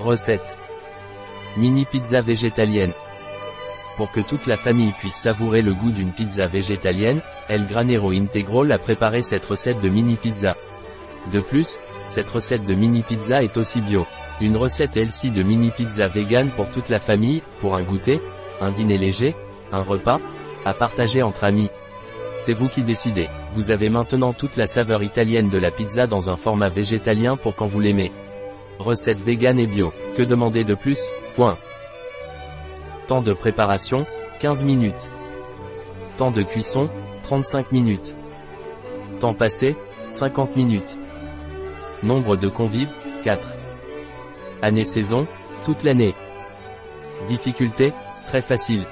Recette. Mini pizza végétalienne. Pour que toute la famille puisse savourer le goût d'une pizza végétalienne, El Granero Integral a préparé cette recette de mini pizza. De plus, cette recette de mini pizza est aussi bio. Une recette healthy de mini pizza vegan pour toute la famille, pour un goûter, un dîner léger, un repas, à partager entre amis. C'est vous qui décidez. Vous avez maintenant toute la saveur italienne de la pizza dans un format végétalien pour quand vous l'aimez. Recette vegan et bio. Que demander de plus? Point. Temps de préparation 15 minutes. Temps de cuisson 35 minutes. Temps passé 50 minutes. Nombre de convives 4. Année-saison toute l'année. Difficulté très facile.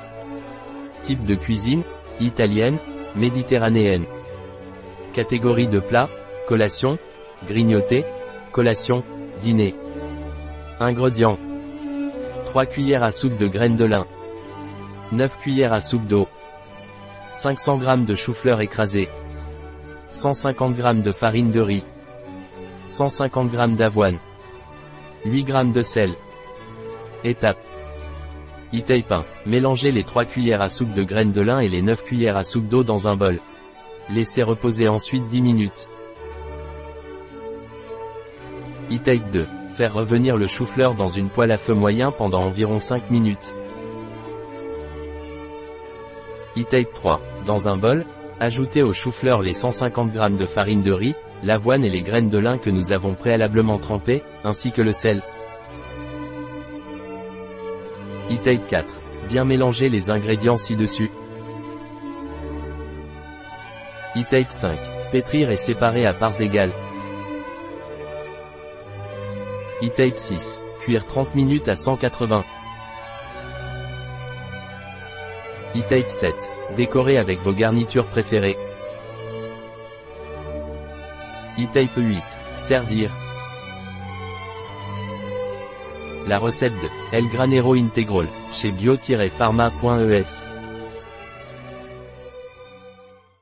Type de cuisine italienne, méditerranéenne. Catégorie de plat collation, grignoté, collation, Dîner. Ingrédients. 3 cuillères à soupe de graines de lin. 9 cuillères à soupe d'eau. 500 g de chou-fleur écrasé. 150 g de farine de riz. 150 g d'avoine. 8 g de sel. Étape. Itaipin. Mélangez les 3 cuillères à soupe de graines de lin et les 9 cuillères à soupe d'eau dans un bol. Laissez reposer ensuite 10 minutes. E-Take 2. Faire revenir le chou-fleur dans une poêle à feu moyen pendant environ 5 minutes. E-Take 3. Dans un bol, ajoutez au chou-fleur les 150 g de farine de riz, l'avoine et les graines de lin que nous avons préalablement trempées, ainsi que le sel. E-Take 4. Bien mélanger les ingrédients ci-dessus. E-Take 5. Pétrir et séparer à parts égales. E-Tape 6. Cuire 30 minutes à 180. E-Tape 7. Décorer avec vos garnitures préférées. E-Tape 8. Servir. La recette de El Granero Integral, chez bio-pharma.es.